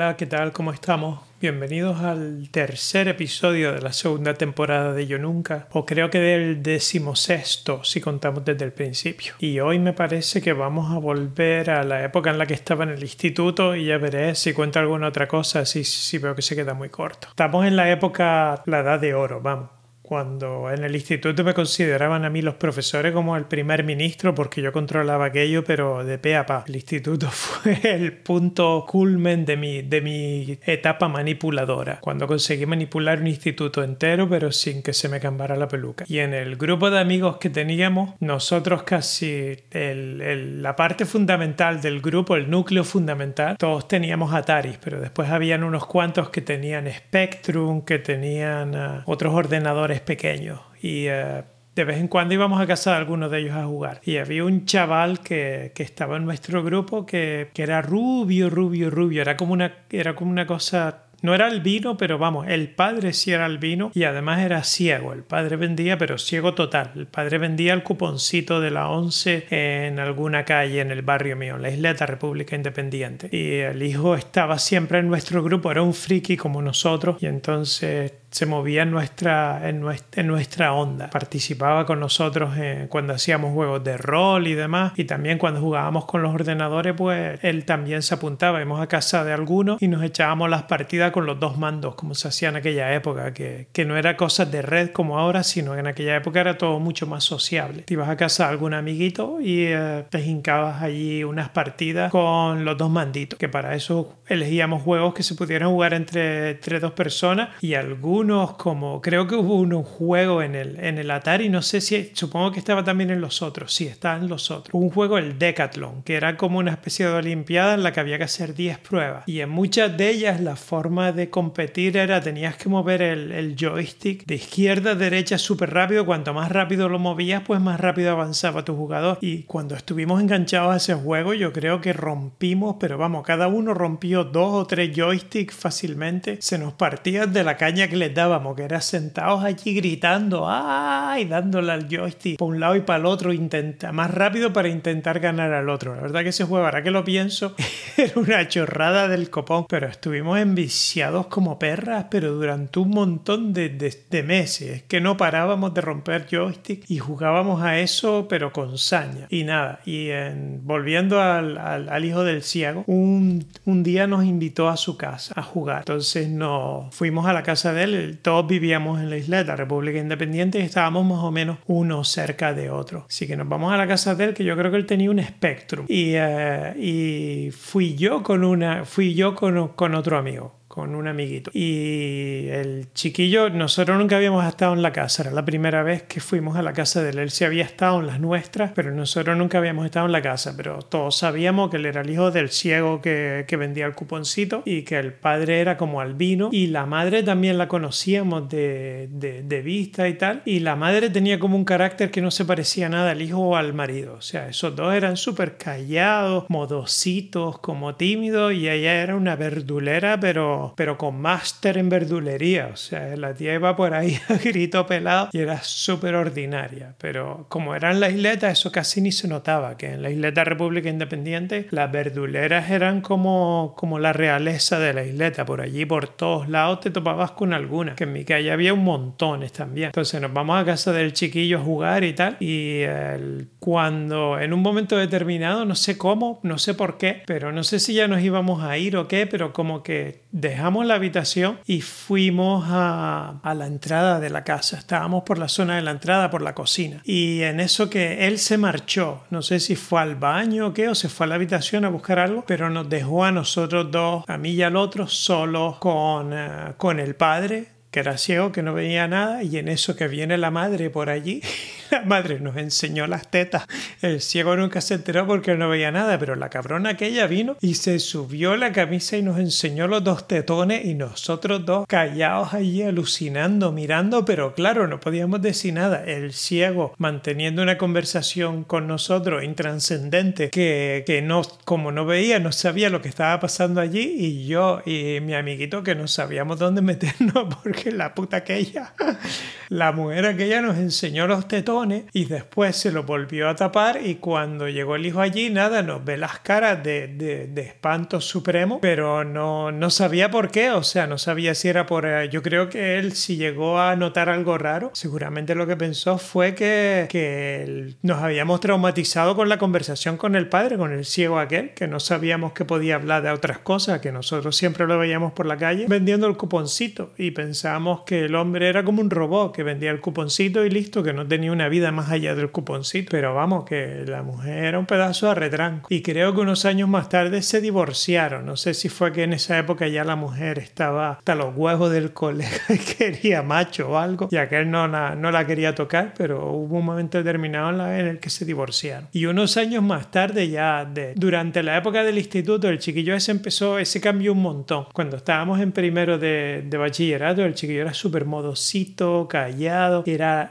Hola, ¿qué tal? ¿Cómo estamos? Bienvenidos al tercer episodio de la segunda temporada de Yo Nunca, o creo que del decimosexto si contamos desde el principio. Y hoy me parece que vamos a volver a la época en la que estaba en el instituto y ya veré si cuento alguna otra cosa, si, si veo que se queda muy corto. Estamos en la época, la edad de oro, vamos cuando en el instituto me consideraban a mí los profesores como el primer ministro porque yo controlaba aquello, pero de pe a pa. El instituto fue el punto culmen de mi, de mi etapa manipuladora, cuando conseguí manipular un instituto entero, pero sin que se me cambara la peluca. Y en el grupo de amigos que teníamos, nosotros casi el, la parte fundamental del grupo, el núcleo fundamental, todos teníamos Atari, pero después habían unos cuantos que tenían Spectrum, que tenían uh, otros ordenadores pequeños y eh, de vez en cuando íbamos a casa de algunos de ellos a jugar. Y había un chaval que, que estaba en nuestro grupo que, que, era rubio, rubio, rubio. Era como una, era como una cosa no era albino, pero vamos, el padre sí era albino y además era ciego. El padre vendía, pero ciego total. El padre vendía el cuponcito de la 11 en alguna calle en el barrio mío, la isleta República Independiente. Y el hijo estaba siempre en nuestro grupo, era un friki como nosotros y entonces se movía en nuestra, en nuestra, onda. Participaba con nosotros cuando hacíamos juegos de rol y demás. Y también cuando jugábamos con los ordenadores, pues él también se apuntaba. Íbamos a casa de algunos y nos echábamos las partidas con los dos mandos, como se hacía en aquella época, que, que no era cosas de red como ahora, sino que en aquella época era todo mucho más sociable. Te ibas a casa de algún amiguito y eh, te hincabas allí unas partidas con los dos manditos, que para eso elegíamos juegos que se pudieran jugar entre, entre dos personas y algunos unos como, creo que hubo un juego en el, en el Atari, no sé si, supongo que estaba también en los otros, sí, está en los otros. Un juego, el Decathlon, que era como una especie de olimpiada en la que había que hacer 10 pruebas. Y en muchas de ellas la forma de competir era, tenías que mover el, el joystick de izquierda a derecha súper rápido, cuanto más rápido lo movías, pues más rápido avanzaba tu jugador. Y cuando estuvimos enganchados a ese juego, yo creo que rompimos, pero vamos, cada uno rompió dos o tres joysticks fácilmente, se nos partía de la caña que le dábamos, que era sentados allí gritando, ¡ay! dándole al joystick por un lado y para el otro, intenta, más rápido para intentar ganar al otro. La verdad que ese juego, ahora que lo pienso, era una chorrada del copón, pero estuvimos enviciados como perras, pero durante un montón de, de, meses, es que no parábamos de romper joystick y jugábamos a eso, pero con saña. Y nada, y en, volviendo al, al, al, hijo del ciego, un, un día nos invitó a su casa a jugar. Entonces nos fuimos a la casa de él, todos vivíamos en la la República Independiente y estábamos más o menos uno cerca de otro. Así que nos vamos a la casa de él, que yo creo que él tenía un Spectrum. Y, uh, y fui yo con una, fui yo con, con otro amigo con un amiguito. Y el chiquillo, nosotros nunca habíamos estado en la casa, era la primera vez que fuimos a la casa de él. Él había estado en las nuestras, pero nosotros nunca habíamos estado en la casa. Pero todos sabíamos que él era el hijo del ciego que, que vendía el cuponcito y que el padre era como albino. Y la madre también la conocíamos de, de, de vista y tal. Y la madre tenía como un carácter que no se parecía nada al hijo o al marido. O sea, esos dos eran súper callados, modositos, como tímidos. Y ella era una verdulera, pero pero, con máster en verdulería. O sea, la tía iba por ahí a grito pelado y era súper ordinaria. Pero como era en la isleta, eso casi ni se notaba, que en la isleta República Independiente las verduleras eran como, como la realeza de la isleta. Por allí, por todos lados, te topabas con alguna. Que en mi calle había un montones también. Entonces nos vamos a casa del chiquillo a jugar y tal. Y el, cuando en un momento determinado, no sé cómo, no sé por qué, pero no sé si ya nos íbamos a ir o qué, pero como que dejamos la habitación y fuimos a, a, la entrada de la casa. Estábamos por la zona de la entrada, por la cocina. Y en eso que él se marchó, no sé si fue al baño o qué, o se fue a la habitación a buscar algo, pero nos dejó a nosotros dos, a mí y al otro, solos con, uh, con el padre que era ciego, que no veía nada, y en eso que viene la madre por allí, la madre nos enseñó las tetas. El ciego nunca se enteró porque no veía nada, pero la cabrona aquella vino y se subió la camisa y nos enseñó los dos tetones y nosotros dos callados allí alucinando, mirando, pero claro, no podíamos decir nada. El ciego manteniendo una conversación con nosotros intranscendente que, que no, como no veía, no sabía lo que estaba pasando allí y yo y mi amiguito que no sabíamos dónde meternos porque la puta aquella, la mujer aquella nos enseñó los tetones y después se lo volvió a tapar y cuando llegó el hijo allí, nada, nos ve las caras de, de, espanto supremo, pero no, no sabía por qué, o sea, no sabía si era por... Eh, yo creo que él si llegó a notar algo raro, seguramente lo que pensó fue que, que nos habíamos traumatizado con la conversación con el padre, con el ciego aquel, que no sabíamos que podía hablar de otras cosas, que nosotros siempre lo veíamos por la calle vendiendo el cuponcito. Y pensábamos que el hombre era como un robot que vendía el cuponcito y listo, que no tenía una vida más allá del cuponcito. Pero vamos, que la mujer era un pedazo de retranco. Y creo que unos años más tarde se divorciaron. No sé si fue que en esa época ya la mujer estaba hasta los huevos del colega y quería macho o algo, ya que él no la, no la quería tocar, pero hubo un momento determinado en el que se divorciaron. Y unos años más tarde, ya de, durante la época del instituto, el chiquillo ese empezó, ese cambió un montón. Cuando estábamos en primero de, de bachillerato, el chiquillo era súper modosito, callado, era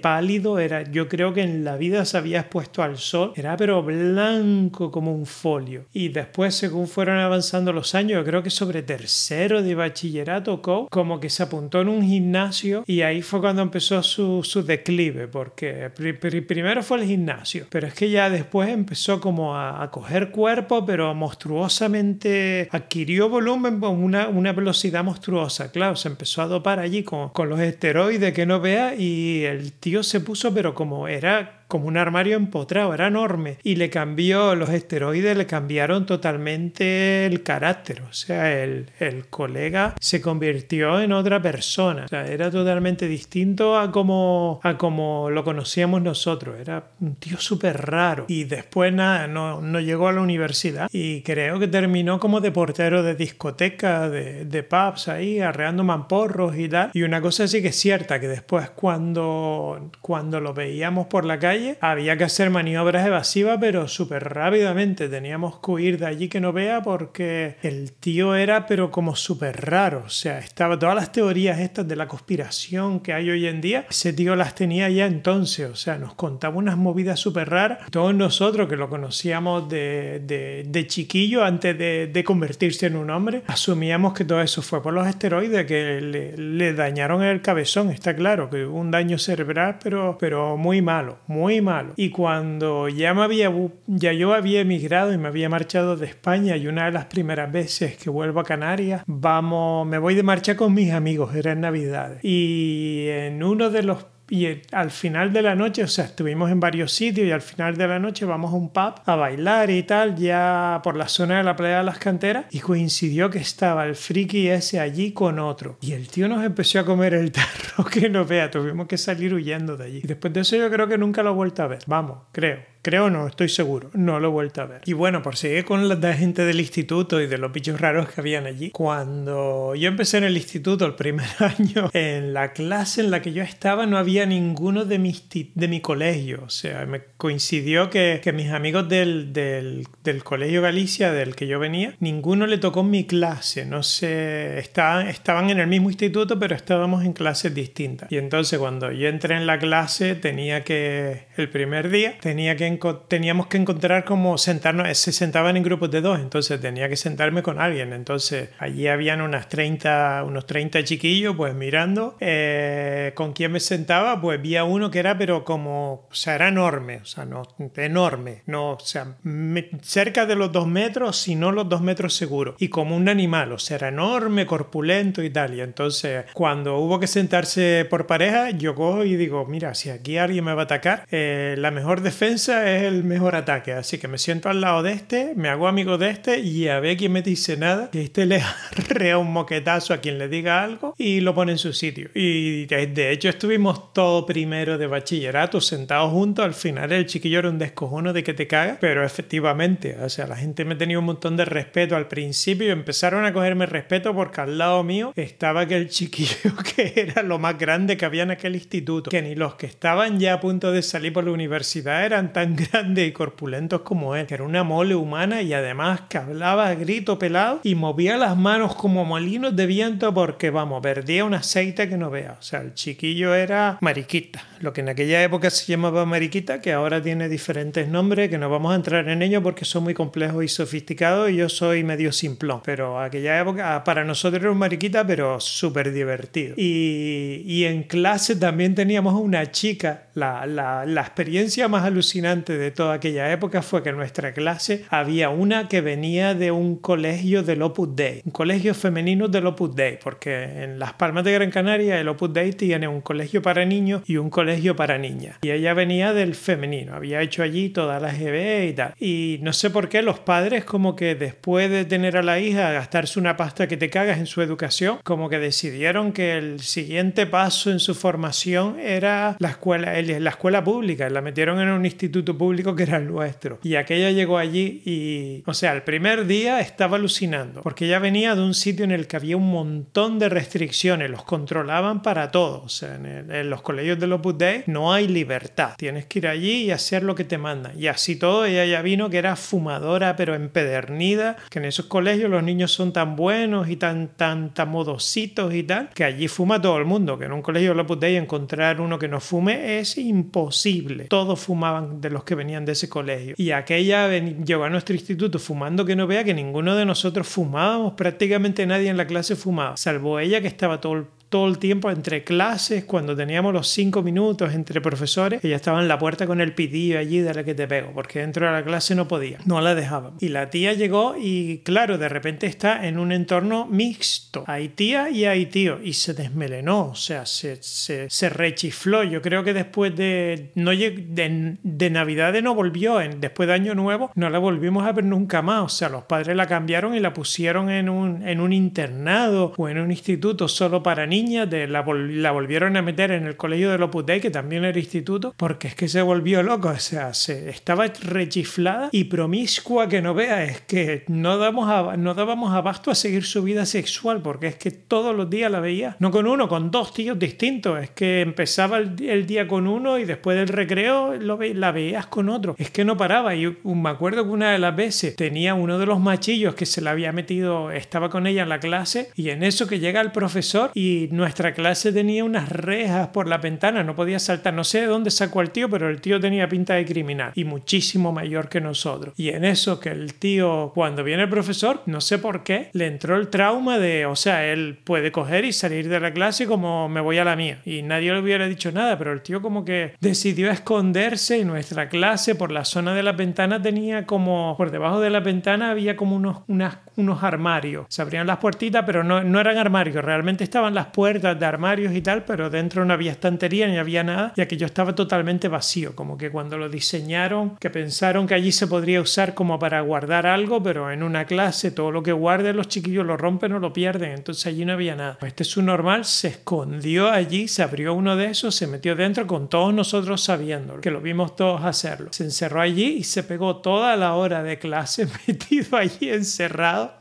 pálido, era, yo creo que en la vida se había expuesto al sol, era pero blanco como un folio. Y después, según fueron avanzando los años, creo que sobre tercero de bachillerato, como que se apuntó en un gimnasio y ahí fue cuando empezó su, su declive, porque primero fue el gimnasio, pero es que ya después empezó como a, a coger cuerpo, pero monstruosamente adquirió volumen con una, una velocidad monstruosa. Claro, se empezó a dopar allí con, con los esteroides que no vea y el tío se puso, pero como era como un armario empotrado, era enorme. Y le cambió, los esteroides le cambiaron totalmente el carácter. O sea, el, el colega se convirtió en otra persona. O sea, era totalmente distinto a como, a como lo conocíamos nosotros. Era un tío súper raro. Y después nada, no, no llegó a la universidad. Y creo que terminó como de portero de discoteca, de, de pubs ahí, arreando mamporros y tal. Y una cosa sí que es cierta, que después cuando, cuando lo veíamos por la calle, había que hacer maniobras evasivas, pero súper rápidamente. Teníamos que huir de allí que no vea porque el tío era, pero como súper raro. O sea, estaba todas las teorías estas de la conspiración que hay hoy en día, ese tío las tenía ya entonces. O sea, nos contaba unas movidas súper raras. Todos nosotros que lo conocíamos de, de, de chiquillo antes de, de, convertirse en un hombre, asumíamos que todo eso fue por los esteroides que le, le dañaron el cabezón. Está claro que hubo un daño cerebral, pero, pero muy malo, muy Y cuando ya me había ya yo había emigrado y me había marchado de España y una de las primeras veces que vuelvo a Canarias, vamos, me voy de marcha con mis amigos, era en Navidad. Y en uno de los y al final de la noche, o sea, estuvimos en varios sitios y al final de la noche vamos a un pub a bailar y tal, ya por la zona de la playa de las canteras, y coincidió que estaba el friki ese allí con otro. Y el tío nos empezó a comer el tarro que no vea, tuvimos que salir huyendo de allí. Y después de eso yo creo que nunca lo he vuelto a ver. Vamos, creo. Creo no, estoy seguro. No lo he vuelto a ver. Y bueno, por seguir con la gente del instituto y de los bichos raros que habían allí. Cuando yo empecé en el instituto el primer año, en la clase en la que yo estaba no había ninguno de, mis de mi colegio. O sea, me coincidió que, que mis amigos del, del, del, colegio Galicia, del que yo venía, ninguno le tocó mi clase. No sé, estaban, estaban en el mismo instituto, pero estábamos en clases distintas. Y entonces cuando yo entré en la clase, tenía que, el primer día, tenía que teníamos que encontrar cómo sentarnos, se sentaban en grupos de dos, entonces tenía que sentarme con alguien. Entonces allí habían unas 30, unos 30 chiquillos, pues mirando eh, con quién me sentaba, pues había uno que era, pero como, o sea, era enorme, o sea, no, enorme, no, o sea, cerca de los dos metros, si no los dos metros seguro, y como un animal, o sea, era enorme, corpulento y tal. Y entonces, cuando hubo que sentarse por pareja, yo cojo y digo, mira, si aquí alguien me va a atacar, eh, la mejor defensa es el mejor ataque. Así que me siento al lado de este, me hago amigo de este y a ver quién me dice nada. Que este le arrea un moquetazo a quien le diga algo y lo pone en su sitio. Y de hecho estuvimos todo primero de bachillerato sentados juntos. Al final el chiquillo era un descojono de que te caga, pero efectivamente, o sea, la gente me tenía un montón de respeto al principio y empezaron a cogerme respeto porque al lado mío estaba aquel chiquillo que era lo más grande que había en aquel instituto. Que ni los que estaban ya a punto de salir por la universidad eran tan grandes y corpulentos como él, que era una mole humana y además que hablaba a grito pelado y movía las manos como molinos de viento porque, vamos, perdía un aceite que no vea. O sea, el chiquillo era Mariquita, lo que en aquella época se llamaba Mariquita, que ahora tiene diferentes nombres, que no vamos a entrar en ello porque son muy complejos y sofisticados y yo soy medio simplón, pero aquella época para nosotros era un Mariquita, pero súper divertido. Y, y, en clase también teníamos una chica, la, la, la experiencia más alucinante de toda aquella época fue que en nuestra clase había una que venía de un colegio del Opus Dei, un colegio femenino del Opus Dei, porque en Las Palmas de Gran Canaria el Opus Dei tiene un colegio para niños y un colegio para niñas. Y ella venía del femenino, había hecho allí todas las GB y tal. Y no sé por qué los padres como que después de tener a la hija gastarse una pasta que te cagas en su educación, como que decidieron que el siguiente paso en su formación era la escuela, la escuela pública. La metieron en un instituto público que era el nuestro. Y aquella llegó allí y, o sea, el primer día estaba alucinando, porque ella venía de un sitio en el que había un montón de restricciones, los controlaban para todo. O sea, en, los colegios del Opus Dei no hay libertad. Tienes que ir allí y hacer lo que te mandan. Y así todo, ella ya vino que era fumadora, pero empedernida, que en esos colegios los niños son tan buenos y tan, tan, tan modositos y tal, que allí fuma todo el mundo, que en un colegio del Opus Dei encontrar uno que no fume es imposible. Todos fumaban de los que venían de ese colegio. Y aquella llegó a nuestro instituto fumando que no vea que ninguno de nosotros fumábamos, prácticamente nadie en la clase fumaba, salvo ella que estaba todo todo el tiempo entre clases, cuando teníamos los cinco minutos entre profesores, ella estaba en la puerta con el pidillo allí de la que te pego, porque dentro de la clase no podía, no la dejaban. Y la tía llegó y claro, de repente está en un entorno mixto. Hay tía y hay tío. Y se desmelenó, o sea, se, se, se rechifló. Yo creo que después de, no, de, de Navidad no volvió, después de Año Nuevo no la volvimos a ver nunca más. O sea, los padres la cambiaron y la pusieron en un, en un internado o en un instituto solo para niños de, la, la, volvieron a meter en el colegio de Opus Dei, que también era instituto, porque es que se volvió loco, o sea, se, estaba rechiflada y promiscua que no vea, es que no, damos a, no dábamos abasto a seguir su vida sexual, porque es que todos los días la veía, no con uno, con dos tíos distintos, es que empezaba el, día con uno y después del recreo lo la veías con otro, es que no paraba, y me acuerdo que una de las veces tenía uno de los machillos que se le había metido, estaba con ella en la clase, y en eso que llega el profesor y nuestra clase tenía unas rejas por la ventana, no podía saltar. No sé de dónde sacó el tío, pero el tío tenía pinta de criminal y muchísimo mayor que nosotros. Y en eso que el tío, cuando viene el profesor, no sé por qué, le entró el trauma de, o sea, él puede coger y salir de la clase como me voy a la mía. Y nadie le hubiera dicho nada, pero el tío como que decidió esconderse y nuestra clase por la zona de la ventana tenía como, por debajo de la ventana había como unos, unas, unos armarios. Se abrían las puertitas, pero no, no eran armarios, realmente estaban las puertas de armarios y tal, pero dentro no había estantería ni había nada, ya que yo estaba totalmente vacío, como que cuando lo diseñaron, que pensaron que allí se podría usar como para guardar algo, pero en una clase todo lo que guarden los chiquillos lo rompen o lo pierden, entonces allí no había nada. Este es un normal se escondió allí, se abrió uno de esos, se metió dentro con todos nosotros sabiendo, que lo vimos todos hacerlo. Se encerró allí y se pegó toda la hora de clase metido allí encerrado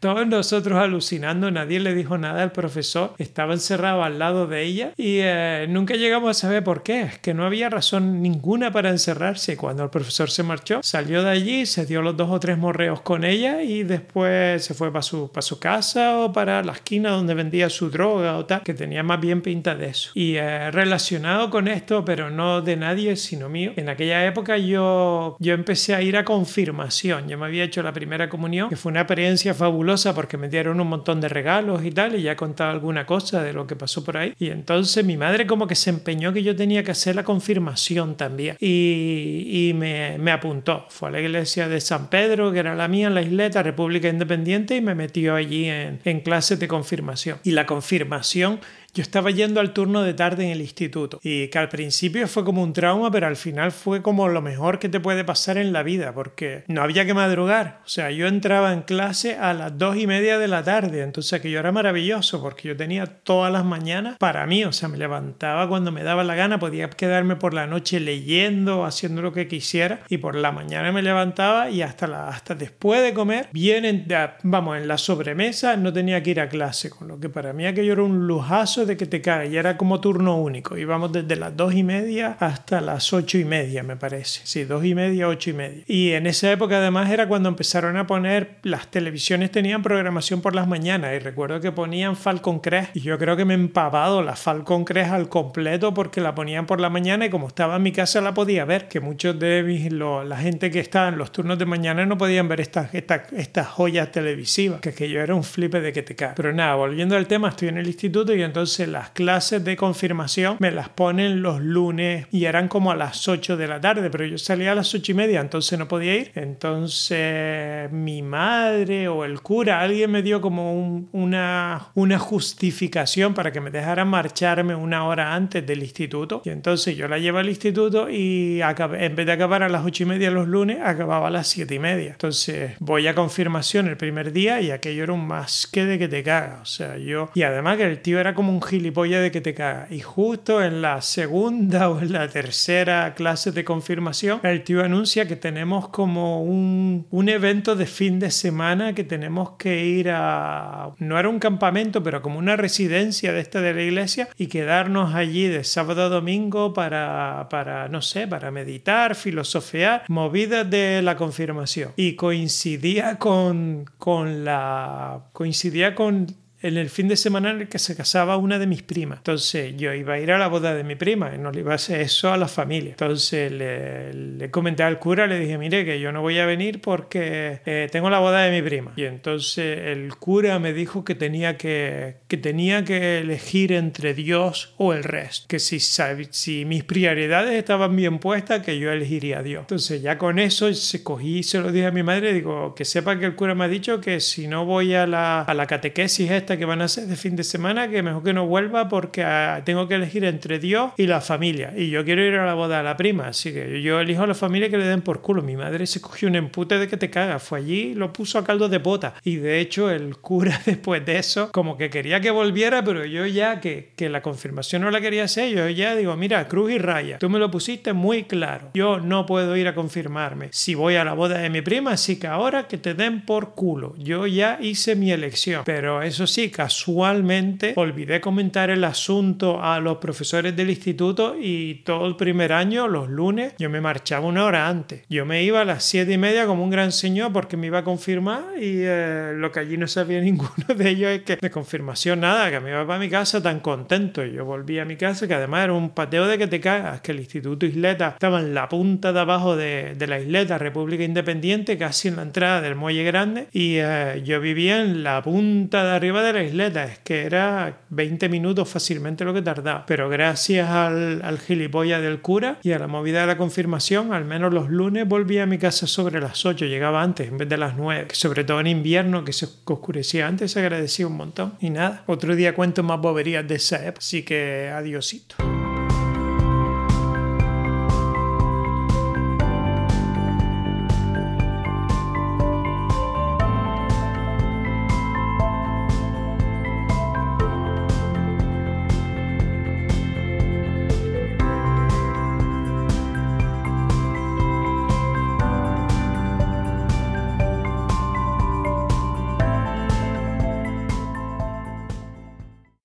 todos nosotros alucinando, nadie le dijo nada al profesor, estaba encerrado al lado de ella y eh, nunca llegamos a saber por qué, es que no había razón ninguna para encerrarse. Cuando el profesor se marchó, salió de allí, se dio los dos o tres morreos con ella y después se fue para su, para su casa o para la esquina donde vendía su droga o tal, que tenía más bien pinta de eso. Y eh, relacionado con esto, pero no de nadie, sino mío, en aquella época yo, yo empecé a ir a confirmación, yo me había hecho la primera comunión, que fue una experiencia fabulosa porque me dieron un montón de regalos y tal, y ya he contado alguna cosa de lo que pasó por ahí. Y entonces mi madre como que se empeñó que yo tenía que hacer la confirmación también. Y, y me, me, apuntó. Fue a la iglesia de San Pedro, que era la mía, en la isleta, República Independiente, y me metió allí en, en clases de confirmación. Y la confirmación yo estaba yendo al turno de tarde en el instituto y que al principio fue como un trauma, pero al final fue como lo mejor que te puede pasar en la vida porque no había que madrugar. O sea, yo entraba en clase a las dos y media de la tarde, entonces que yo era maravilloso porque yo tenía todas las mañanas para mí, o sea, me levantaba cuando me daba la gana, podía quedarme por la noche leyendo, haciendo lo que quisiera y por la mañana me levantaba y hasta, la, hasta después de comer, bien, vamos, en la sobremesa no tenía que ir a clase, con lo que para mí aquello era un lujazo paso de que te cae y era como turno único. Íbamos desde las dos y media hasta las ocho y media, me parece. Sí, dos y media, ocho y media. Y en esa época además era cuando empezaron a poner, las televisiones tenían programación por las mañanas y recuerdo que ponían Falcon Crest y yo creo que me he empavado la Falcon Crest al completo porque la ponían por la mañana y como estaba en mi casa la podía ver, que muchos de mis, la gente que estaba en los turnos de mañana no podían ver estas, estas, estas joyas televisivas, que, que yo era un flipe de que te cae. Pero nada, volviendo al tema, estoy en el instituto y entonces las clases de confirmación me las ponen los lunes y eran como a las 8 de la tarde, pero yo salía a las 8 y media, entonces no podía ir. Entonces mi madre o el cura, alguien me dio como una, una justificación para que me dejara marcharme una hora antes del instituto. Y entonces yo la llevo al instituto y en vez de acabar a las 8 y media los lunes, acababa a las 7 y media. Entonces voy a confirmación el primer día y aquello era un más que de que te caga. O sea, yo... Y además que el tío era como un gilipollas de que te caga. Y justo en la segunda o en la tercera clase de confirmación, el tío anuncia que tenemos como un, un evento de fin de semana que tenemos que ir a... No era un campamento, pero como una residencia de esta de la iglesia y quedarnos allí de sábado a domingo para, para no sé, para meditar, filosofear, movidas de la confirmación. Y coincidía con, con la... coincidía con en el fin de semana en el que se casaba una de mis primas. Entonces yo iba a ir a la boda de mi prima y no le iba a hacer eso a la familia. Entonces le, comenté al cura, le dije, mire que yo no voy a venir porque eh, tengo la boda de mi prima. Y entonces el cura me dijo que tenía que, que tenía que elegir entre Dios o el resto. Que si, si mis prioridades estaban bien puestas, que yo elegiría a Dios. Entonces ya con eso se cogí y se lo dije a mi madre, digo, que sepa que el cura me ha dicho que si no voy a la, a la catequesis esta, que van a ser de fin de semana, que mejor que no vuelva porque ah, tengo que elegir entre Dios y la familia. Y yo quiero ir a la boda de la prima, así que yo elijo a la familia que le den por culo. Mi madre se cogió un empute de que te caga, fue allí lo puso a caldo de bota. Y de hecho el cura después de eso, como que quería que volviera, pero yo ya que, que la confirmación no la quería hacer, yo ya digo, mira, cruz y raya, tú me lo pusiste muy claro. Yo no puedo ir a confirmarme. Si voy a la boda de mi prima, así que ahora que te den por culo. Yo ya hice mi elección. Pero eso sí, casualmente olvidé comentar el asunto a los profesores del instituto y todo el primer año, los lunes, yo me marchaba una hora antes. Yo me iba a las siete y media como un gran señor porque me iba a confirmar y eh, lo que allí no sabía ninguno de ellos es que de confirmación nada, que me iba para mi casa tan contento. Yo volví a mi casa, que además era un pateo de que te cagas, que el Instituto Isleta estaba en la punta de abajo de, de la isleta, República Independiente, casi en la entrada del Muelle Grande, y eh, yo vivía en la punta de arriba de la isleta, es que era 20 minutos fácilmente lo que tardaba. Pero gracias al, al gilipollas del cura y a la movida de la confirmación, al menos los lunes volví a mi casa sobre las 8, llegaba antes en vez de las 9, que sobre todo en invierno que se oscurecía antes, se agradecía un montón. Y nada, otro día cuento más boberías de esa época, así que adiosito.